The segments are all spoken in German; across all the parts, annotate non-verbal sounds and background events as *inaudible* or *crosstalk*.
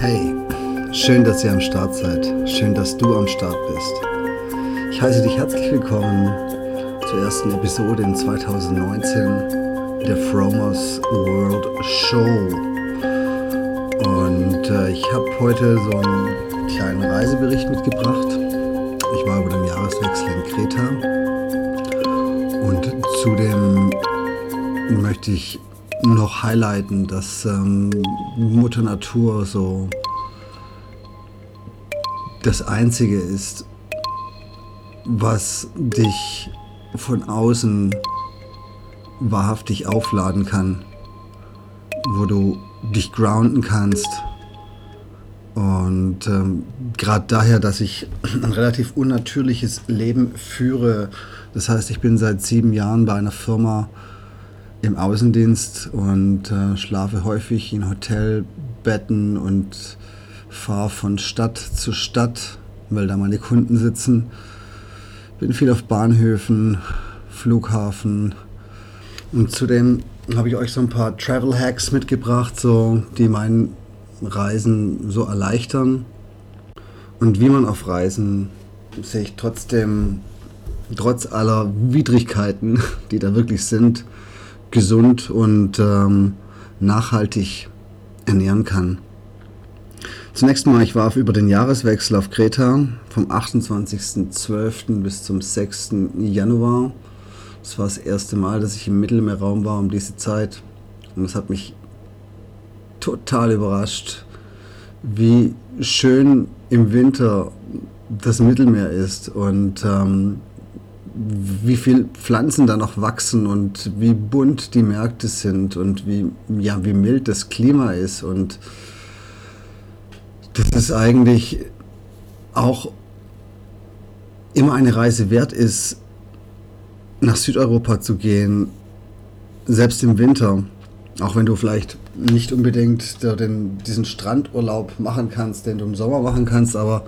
Hey, schön, dass ihr am Start seid. Schön, dass du am Start bist. Ich heiße dich herzlich willkommen zur ersten Episode in 2019 der Fromers World Show. Und äh, ich habe heute so einen kleinen Reisebericht mitgebracht. Ich war über den Jahreswechsel in Kreta. Und zudem möchte ich noch highlighten, dass ähm, Mutter Natur so das Einzige ist, was dich von außen wahrhaftig aufladen kann, wo du dich grounden kannst. Und ähm, gerade daher, dass ich *clears throat* ein relativ unnatürliches Leben führe, das heißt, ich bin seit sieben Jahren bei einer Firma, im Außendienst und äh, schlafe häufig in Hotelbetten und fahre von Stadt zu Stadt, weil da meine Kunden sitzen. Bin viel auf Bahnhöfen, Flughafen und zudem habe ich euch so ein paar Travel Hacks mitgebracht, so die meinen Reisen so erleichtern und wie man auf Reisen sich trotzdem trotz aller Widrigkeiten, *laughs* die da wirklich sind, gesund und ähm, nachhaltig ernähren kann. Zunächst mal, ich war über den Jahreswechsel auf Kreta vom 28.12. bis zum 6. Januar. Das war das erste Mal, dass ich im Mittelmeerraum war um diese Zeit. Und es hat mich total überrascht, wie schön im Winter das Mittelmeer ist und ähm, wie viel Pflanzen da noch wachsen und wie bunt die Märkte sind und wie, ja, wie mild das Klima ist. Und dass es eigentlich auch immer eine Reise wert ist, nach Südeuropa zu gehen, selbst im Winter. Auch wenn du vielleicht nicht unbedingt den, diesen Strandurlaub machen kannst, den du im Sommer machen kannst, aber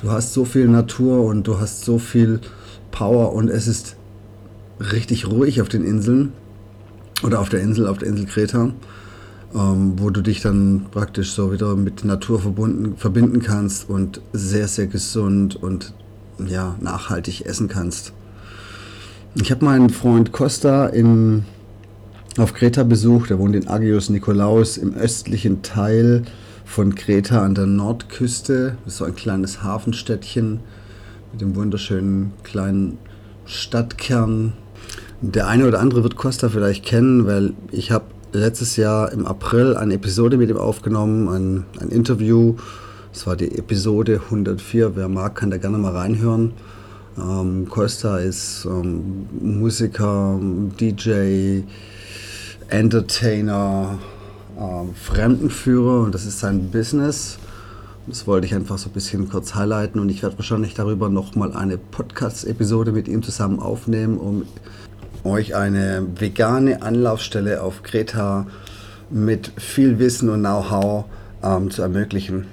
du hast so viel Natur und du hast so viel Power und es ist richtig ruhig auf den Inseln oder auf der Insel, auf der Insel Kreta, ähm, wo du dich dann praktisch so wieder mit Natur verbunden, verbinden kannst und sehr, sehr gesund und ja, nachhaltig essen kannst. Ich habe meinen Freund Costa in, auf Kreta besucht. Er wohnt in Agios Nikolaos im östlichen Teil von Kreta an der Nordküste. Das ist so ein kleines Hafenstädtchen mit dem wunderschönen kleinen Stadtkern. Der eine oder andere wird Costa vielleicht kennen, weil ich habe letztes Jahr im April eine Episode mit ihm aufgenommen, ein, ein Interview. Das war die Episode 104. Wer mag, kann da gerne mal reinhören. Ähm, Costa ist ähm, Musiker, DJ, Entertainer, ähm, Fremdenführer und das ist sein Business. Das wollte ich einfach so ein bisschen kurz highlighten und ich werde wahrscheinlich darüber nochmal eine Podcast-Episode mit ihm zusammen aufnehmen, um euch eine vegane Anlaufstelle auf Kreta mit viel Wissen und Know-how ähm, zu ermöglichen.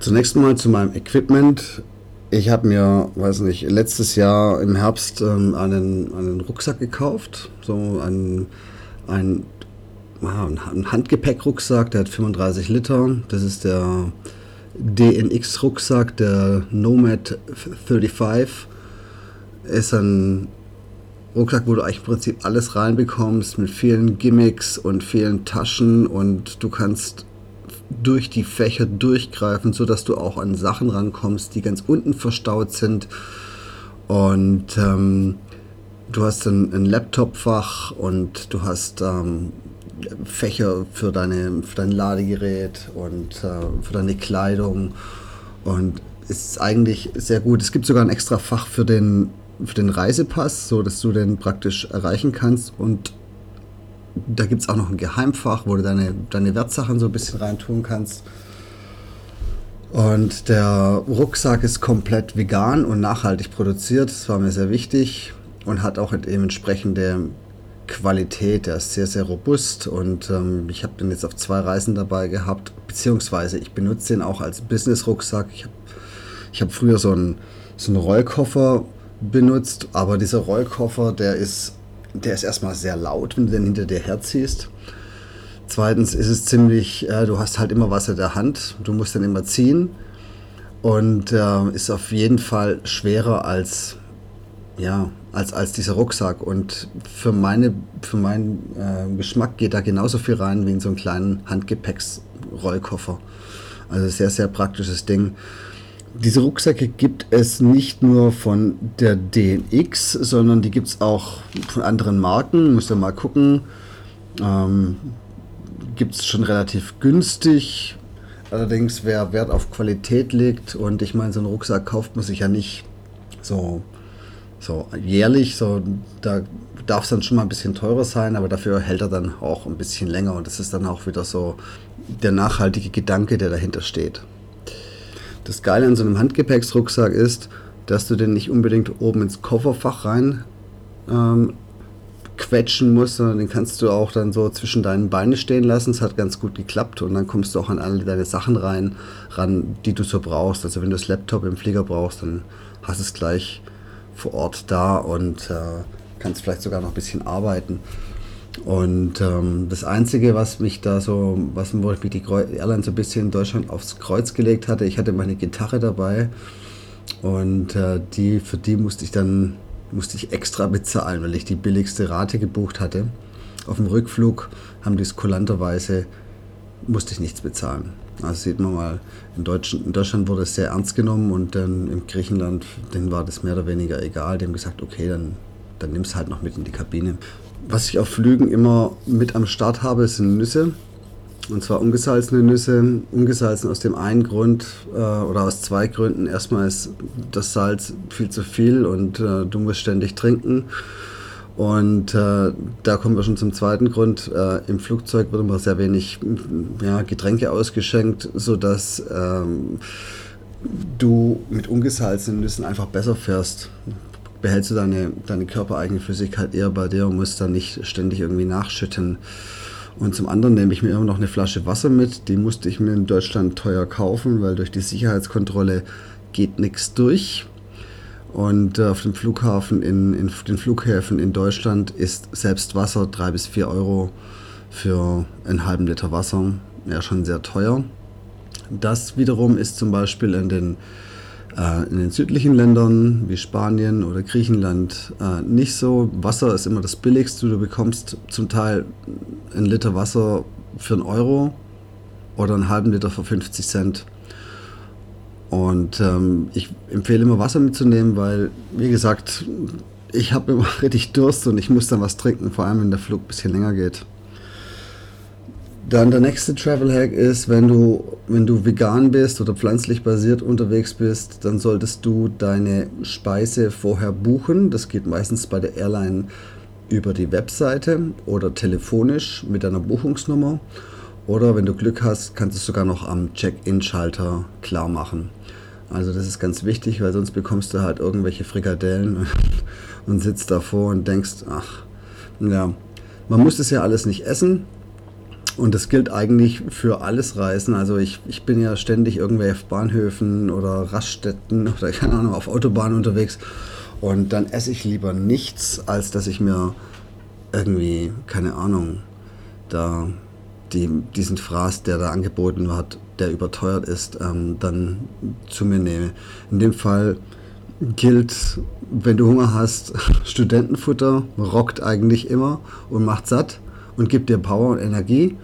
Zunächst mal zu meinem Equipment. Ich habe mir, weiß nicht, letztes Jahr im Herbst ähm, einen, einen Rucksack gekauft, so ein, ein, ein Handgepäckrucksack, der hat 35 Liter. Das ist der DNX-Rucksack, der Nomad 35. Ist ein Rucksack, wo du eigentlich im Prinzip alles reinbekommst, mit vielen Gimmicks und vielen Taschen und du kannst durch die Fächer durchgreifen, sodass du auch an Sachen rankommst, die ganz unten verstaut sind. Und ähm, du hast ein, ein Laptopfach und du hast ähm, Fächer für, deine, für dein Ladegerät und äh, für deine Kleidung. Und es ist eigentlich sehr gut. Es gibt sogar ein extra Fach für den, für den Reisepass, so dass du den praktisch erreichen kannst. Und da gibt es auch noch ein Geheimfach, wo du deine, deine Wertsachen so ein bisschen reintun kannst. Und der Rucksack ist komplett vegan und nachhaltig produziert. Das war mir sehr wichtig und hat auch dementsprechende Qualität. Der ist sehr, sehr robust und ähm, ich habe den jetzt auf zwei Reisen dabei gehabt, beziehungsweise ich benutze den auch als Business-Rucksack. Ich habe ich hab früher so einen, so einen Rollkoffer benutzt, aber dieser Rollkoffer, der ist, der ist erstmal sehr laut, wenn du den hinter dir herziehst. Zweitens ist es ziemlich, äh, du hast halt immer was in der Hand, du musst dann immer ziehen und äh, ist auf jeden Fall schwerer als, ja, als, als dieser Rucksack. Und für, meine, für meinen äh, Geschmack geht da genauso viel rein wie in so einen kleinen Handgepäcksrollkoffer. Also sehr, sehr praktisches Ding. Diese Rucksäcke gibt es nicht nur von der DNX, sondern die gibt es auch von anderen Marken. Müsst ihr mal gucken. Ähm, gibt es schon relativ günstig. Allerdings, wer Wert auf Qualität legt, und ich meine, so einen Rucksack kauft man sich ja nicht so, so jährlich, so, da darf es dann schon mal ein bisschen teurer sein, aber dafür hält er dann auch ein bisschen länger und das ist dann auch wieder so der nachhaltige Gedanke, der dahinter steht. Das Geile an so einem Handgepäcksrucksack ist, dass du den nicht unbedingt oben ins Kofferfach rein ähm, quetschen musst, sondern den kannst du auch dann so zwischen deinen Beinen stehen lassen. Es hat ganz gut geklappt und dann kommst du auch an alle deine Sachen rein, ran, die du so brauchst. Also wenn du das Laptop im Flieger brauchst, dann hast du es gleich vor Ort da und äh, kannst vielleicht sogar noch ein bisschen arbeiten. Und ähm, das Einzige, was mich da so, was wo ich mich die Airline so ein bisschen in Deutschland aufs Kreuz gelegt hatte, ich hatte meine Gitarre dabei und äh, die, für die musste ich dann musste ich extra bezahlen, weil ich die billigste Rate gebucht hatte. Auf dem Rückflug haben die es kulanterweise, musste ich nichts bezahlen. Also sieht man mal, in Deutschland, in Deutschland wurde es sehr ernst genommen und dann in Griechenland, denen war das mehr oder weniger egal. Die haben gesagt, okay, dann, dann nimm es halt noch mit in die Kabine. Was ich auf Flügen immer mit am Start habe, sind Nüsse. Und zwar ungesalzene Nüsse. Ungesalzen aus dem einen Grund äh, oder aus zwei Gründen. Erstmal ist das Salz viel zu viel und äh, du musst ständig trinken. Und äh, da kommen wir schon zum zweiten Grund. Äh, Im Flugzeug wird immer sehr wenig ja, Getränke ausgeschenkt, sodass ähm, du mit ungesalzenen Nüssen einfach besser fährst. Behältst du deine, deine körpereigene Flüssigkeit eher bei dir und musst dann nicht ständig irgendwie nachschütten. Und zum anderen nehme ich mir immer noch eine Flasche Wasser mit. Die musste ich mir in Deutschland teuer kaufen, weil durch die Sicherheitskontrolle geht nichts durch. Und äh, auf dem Flughafen, in, in den Flughäfen in Deutschland ist selbst Wasser 3 bis 4 Euro für einen halben Liter Wasser ja schon sehr teuer. Das wiederum ist zum Beispiel in den äh, in den südlichen Ländern wie Spanien oder Griechenland äh, nicht so. Wasser ist immer das billigste. Du bekommst zum Teil einen Liter Wasser für einen Euro oder einen halben Liter für 50 Cent. Und ähm, ich empfehle immer Wasser mitzunehmen, weil, wie gesagt, ich habe immer *laughs* richtig Durst und ich muss dann was trinken, vor allem wenn der Flug ein bisschen länger geht. Dann der nächste Travel Hack ist, wenn du, wenn du vegan bist oder pflanzlich basiert unterwegs bist, dann solltest du deine Speise vorher buchen. Das geht meistens bei der Airline über die Webseite oder telefonisch mit deiner Buchungsnummer. Oder wenn du Glück hast, kannst du es sogar noch am Check-in-Schalter klar machen. Also das ist ganz wichtig, weil sonst bekommst du halt irgendwelche Frikadellen *laughs* und sitzt davor und denkst, ach, ja, man muss es ja alles nicht essen. Und das gilt eigentlich für alles Reisen. Also ich, ich bin ja ständig irgendwelche auf Bahnhöfen oder Raststätten oder *laughs* keine Ahnung, auf Autobahnen unterwegs. Und dann esse ich lieber nichts, als dass ich mir irgendwie, keine Ahnung, da die, diesen Fraß, der da angeboten wird, der überteuert ist, ähm, dann zu mir nehme. In dem Fall gilt, wenn du Hunger hast, *laughs* Studentenfutter rockt eigentlich immer und macht satt und gibt dir Power und Energie.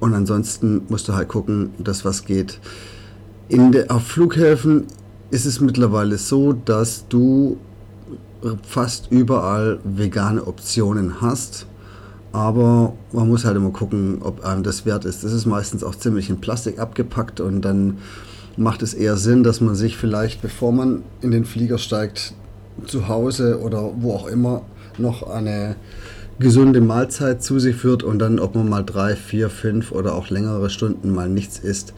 Und ansonsten musst du halt gucken, dass was geht. In der, auf Flughäfen ist es mittlerweile so, dass du fast überall vegane Optionen hast. Aber man muss halt immer gucken, ob einem das wert ist. Das ist meistens auch ziemlich in Plastik abgepackt und dann macht es eher Sinn, dass man sich vielleicht, bevor man in den Flieger steigt, zu Hause oder wo auch immer noch eine gesunde Mahlzeit zu sich führt und dann, ob man mal drei, vier, fünf oder auch längere Stunden mal nichts isst,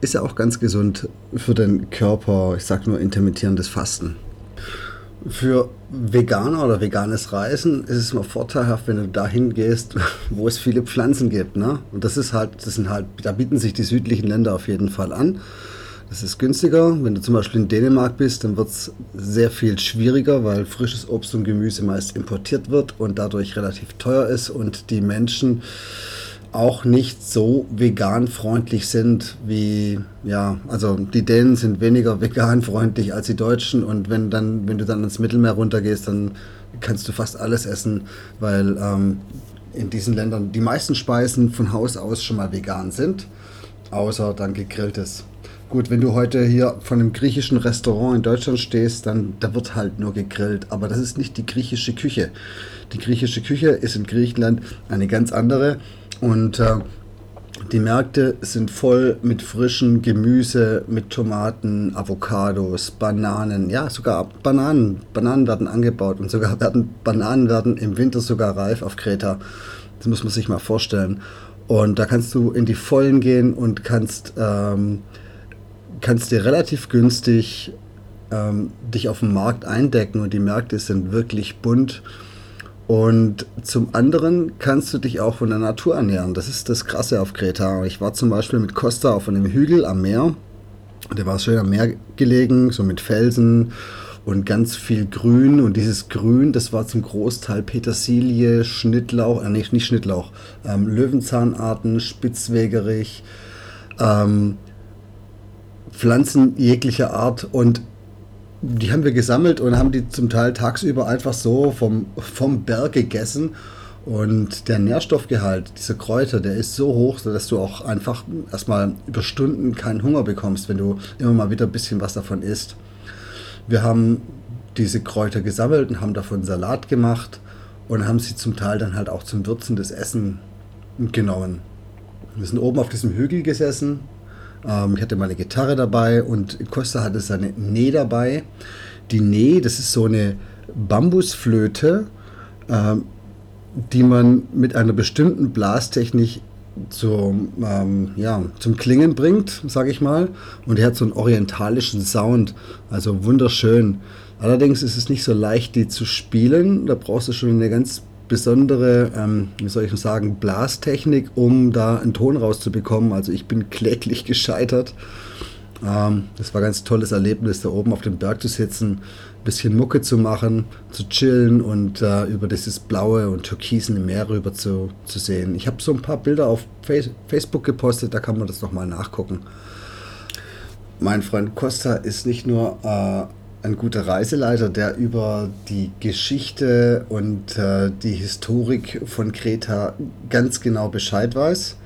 ist ja auch ganz gesund für den Körper. Ich sage nur intermittierendes Fasten. Für Veganer oder veganes Reisen ist es immer vorteilhaft, wenn du dahin gehst, *laughs* wo es viele Pflanzen gibt. Ne? Und das ist halt, das sind halt, da bieten sich die südlichen Länder auf jeden Fall an. Das ist günstiger. Wenn du zum Beispiel in Dänemark bist, dann wird es sehr viel schwieriger, weil frisches Obst und Gemüse meist importiert wird und dadurch relativ teuer ist und die Menschen auch nicht so vegan freundlich sind wie, ja, also die Dänen sind weniger *laughs* vegan freundlich als die Deutschen und wenn dann, wenn du dann ins Mittelmeer runtergehst, dann kannst du fast alles essen, weil ähm, in diesen Ländern die meisten Speisen von Haus aus schon mal vegan sind, außer dann gegrilltes. Gut, wenn du heute hier von einem griechischen Restaurant in Deutschland stehst, dann da wird halt nur gegrillt, aber das ist nicht die griechische Küche. Die griechische Küche ist in Griechenland eine ganz andere und äh, die Märkte sind voll mit frischem Gemüse, mit Tomaten, Avocados, Bananen, ja sogar Bananen. Bananen werden angebaut und sogar *laughs* werden Bananen werden im Winter sogar reif auf Kreta. Das muss man sich mal vorstellen. Und da kannst du in die Vollen gehen und kannst ähm, kannst dir relativ günstig ähm, dich auf dem Markt eindecken und die Märkte sind wirklich bunt. Und zum anderen kannst du dich auch von der Natur ernähren. Das ist das Krasse auf Kreta. Ich war zum Beispiel mit Costa auf einem Hügel am Meer. Der war schön am Meer gelegen, so mit Felsen und ganz viel Grün. Und dieses Grün, das war zum Großteil Petersilie, Schnittlauch, äh, nicht, nicht Schnittlauch, ähm, Löwenzahnarten, Spitzwegerich, ähm, Pflanzen jeglicher Art und die haben wir gesammelt und haben die zum Teil tagsüber einfach so vom, vom Berg gegessen. Und der Nährstoffgehalt dieser Kräuter, der ist so hoch, dass du auch einfach erstmal über Stunden keinen Hunger bekommst, wenn du immer mal wieder ein bisschen was davon isst. Wir haben diese Kräuter gesammelt und haben davon Salat gemacht und haben sie zum Teil dann halt auch zum Würzen des Essen genommen. Wir sind oben auf diesem Hügel gesessen, ähm, ich hatte meine Gitarre dabei und Costa hatte seine Nee dabei. Die Nee, das ist so eine Bambusflöte, ähm, die man mit einer bestimmten Blastechnik zum, ähm, ja, zum Klingen bringt, sage ich mal. Und die hat so einen orientalischen Sound, also wunderschön. Allerdings ist es nicht so leicht, die zu spielen. Da brauchst du schon eine ganz besondere, ähm, wie soll ich sagen, Blastechnik, um da einen Ton rauszubekommen. Also ich bin *laughs* kläglich gescheitert. Ähm, das war ein ganz tolles Erlebnis, da oben auf dem Berg zu sitzen, ein bisschen Mucke zu machen, zu chillen und äh, über dieses blaue und türkisene Meer rüber zu, zu sehen. Ich habe so ein paar Bilder auf Facebook gepostet, da kann man das nochmal nachgucken. Mein Freund Costa ist nicht nur äh, ein guter Reiseleiter, der über die Geschichte und äh, die Historik von Kreta ganz genau Bescheid weiß.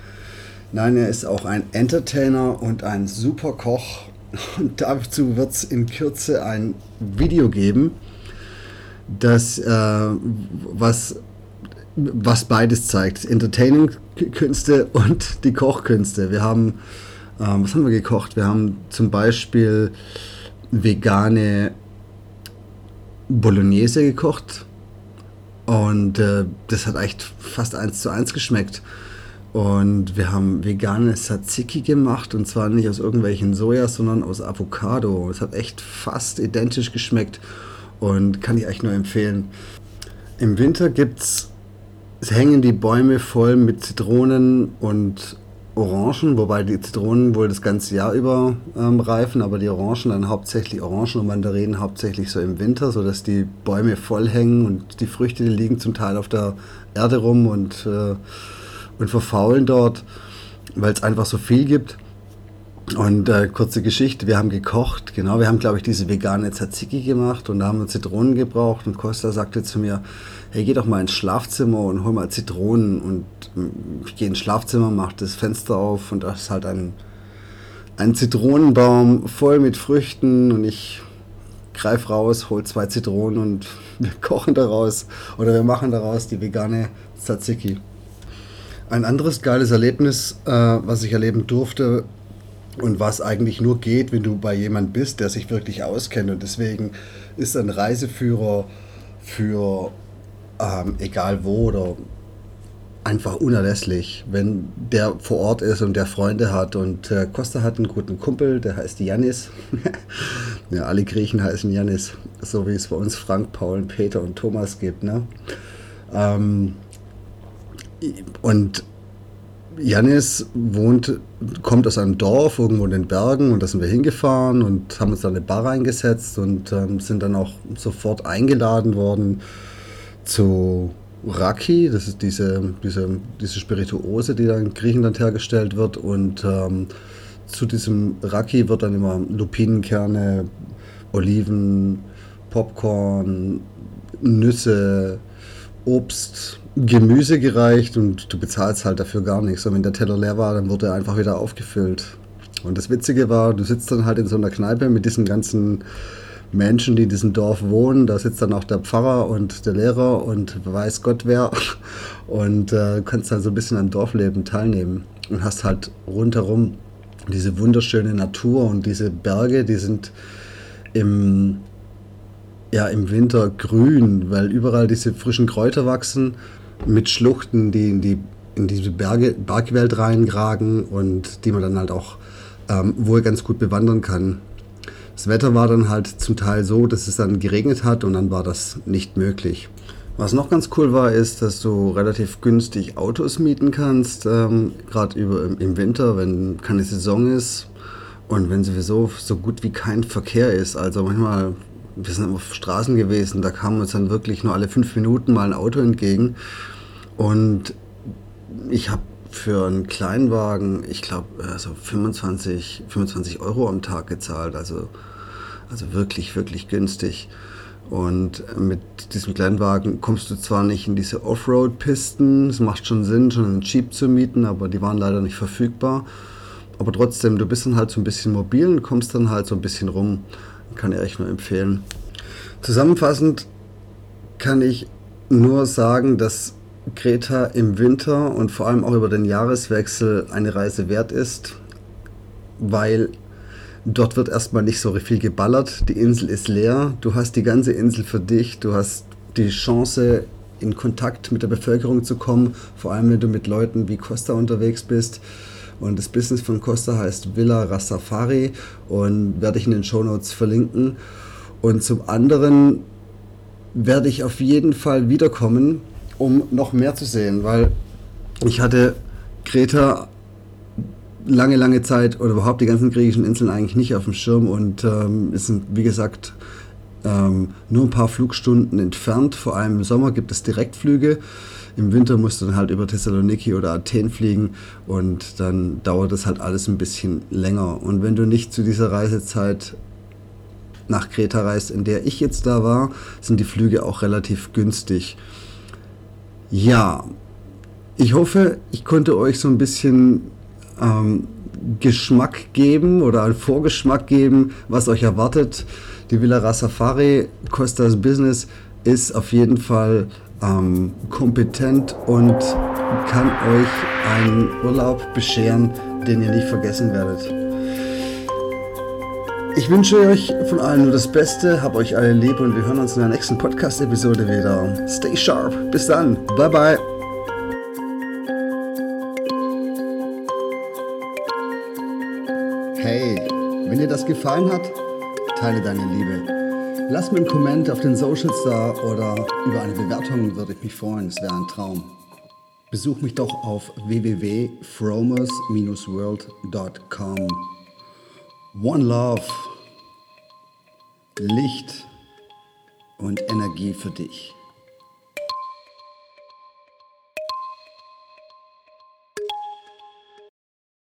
Nein, er ist auch ein Entertainer und ein super Koch. Und dazu wird es in Kürze ein Video geben, das äh, was, was beides zeigt. Entertaining-Künste und die Kochkünste. Wir haben, äh, was haben wir gekocht? Wir haben zum Beispiel vegane Bolognese gekocht und äh, das hat echt fast eins zu eins geschmeckt. Und wir haben vegane Tzatziki gemacht und zwar nicht aus irgendwelchen Soja, sondern aus Avocado. Es hat echt fast identisch geschmeckt und kann ich euch nur empfehlen. Im Winter gibt's, es hängen die Bäume voll mit Zitronen und Orangen, wobei die Zitronen wohl das ganze Jahr über ähm, reifen, aber die Orangen dann hauptsächlich Orangen und Mandarinen hauptsächlich so im Winter, sodass die Bäume voll hängen und die Früchte die liegen zum Teil auf der Erde rum und, äh, und verfaulen dort, weil es einfach so viel gibt. Und äh, kurze Geschichte, wir haben gekocht, genau, wir haben glaube ich diese vegane Tzatziki gemacht und da haben wir Zitronen gebraucht und Costa sagte zu mir, hey, geh doch mal ins Schlafzimmer und hol mal Zitronen. Und ich gehe ins Schlafzimmer, mache das Fenster auf und da ist halt ein, ein Zitronenbaum voll mit Früchten und ich greife raus, hol zwei Zitronen und *laughs* wir kochen daraus oder wir machen daraus die vegane Tzatziki. Ein anderes geiles Erlebnis, äh, was ich erleben durfte und was eigentlich nur geht, wenn du bei jemand bist, der sich wirklich auskennt. Und deswegen ist ein Reiseführer für ähm, egal wo oder einfach unerlässlich, wenn der vor Ort ist und der Freunde hat. Und äh, Costa hat einen guten Kumpel, der heißt Janis. *laughs* ja, alle Griechen heißen Janis, so wie es bei uns Frank, Paul, Peter und Thomas gibt. Ne? Ähm, und Janis wohnt, kommt aus einem Dorf irgendwo in den Bergen und da sind wir hingefahren und haben uns da eine Bar eingesetzt und ähm, sind dann auch sofort eingeladen worden zu Raki, das ist diese, diese, diese Spirituose, die da in Griechenland hergestellt wird und ähm, zu diesem Raki wird dann immer Lupinenkerne, Oliven, Popcorn, Nüsse, Obst, Gemüse gereicht und du bezahlst halt dafür gar nichts. Und wenn der Teller leer war, dann wurde er einfach wieder aufgefüllt. Und das Witzige war, du sitzt dann halt in so einer Kneipe mit diesen ganzen Menschen, die in diesem Dorf wohnen. Da sitzt dann auch der Pfarrer und der Lehrer und weiß Gott wer. *laughs* Und äh, kannst dann so ein bisschen am Dorfleben teilnehmen. Und hast halt rundherum diese wunderschöne Natur und diese Berge, die sind im ja, im Winter grün, weil überall diese frischen Kräuter wachsen mit Schluchten, die in, die, in diese Berge, Bergwelt reingragen und die man dann halt auch ähm, wohl ganz gut bewandern kann. Das Wetter war dann halt zum Teil so, dass es dann geregnet hat und dann war das nicht möglich. Was noch ganz cool war, ist, dass du relativ günstig Autos mieten kannst, ähm, gerade im Winter, wenn keine Saison ist und wenn sowieso so gut wie kein Verkehr ist. Also manchmal wir sind auf Straßen gewesen, da kam uns dann wirklich nur alle fünf Minuten mal ein Auto entgegen. Und ich habe für einen Kleinwagen, ich glaube, also 25, 25 Euro am Tag gezahlt. Also, also wirklich, wirklich günstig. Und mit diesem Kleinwagen kommst du zwar nicht in diese Offroad-Pisten, es macht schon Sinn, schon einen Jeep zu mieten, aber die waren leider nicht verfügbar. Aber trotzdem, du bist dann halt so ein bisschen mobil und kommst dann halt so ein bisschen rum. Kann ich euch nur empfehlen. Zusammenfassend kann ich nur sagen, dass Kreta im Winter und vor allem auch über den Jahreswechsel eine Reise wert ist, weil dort wird erstmal nicht so viel geballert. Die Insel ist leer. Du hast die ganze Insel für dich. Du hast die Chance, in Kontakt mit der Bevölkerung zu kommen, vor allem wenn du mit Leuten wie Costa unterwegs bist. Und das Business von Costa heißt Villa Rastafari und werde ich in den Show Notes verlinken. Und zum anderen werde ich auf jeden Fall wiederkommen, um noch mehr zu sehen, weil ich hatte Kreta lange, lange Zeit oder überhaupt die ganzen griechischen Inseln eigentlich nicht auf dem Schirm und ähm, es sind, wie gesagt, ähm, nur ein paar Flugstunden entfernt. Vor allem im Sommer gibt es Direktflüge. Im Winter musst du dann halt über Thessaloniki oder Athen fliegen und dann dauert das halt alles ein bisschen länger. Und wenn du nicht zu dieser Reisezeit nach Kreta reist, in der ich jetzt da war, sind die Flüge auch relativ günstig. Ja, ich hoffe, ich konnte euch so ein bisschen ähm, Geschmack geben oder einen Vorgeschmack geben, was euch erwartet. Die Villa Rasafari Costas Business ist auf jeden Fall ähm, kompetent und kann euch einen Urlaub bescheren, den ihr nicht vergessen werdet. Ich wünsche euch von allen nur das Beste, hab euch alle lieb und wir hören uns in der nächsten Podcast-Episode wieder. Stay sharp. Bis dann. Bye bye. Hey, wenn dir das gefallen hat, teile deine Liebe. Lass mir einen Comment auf den Socials da oder über eine Bewertung würde ich mich freuen. Es wäre ein Traum. Besuch mich doch auf www.fromers-world.com. One Love, Licht und Energie für dich.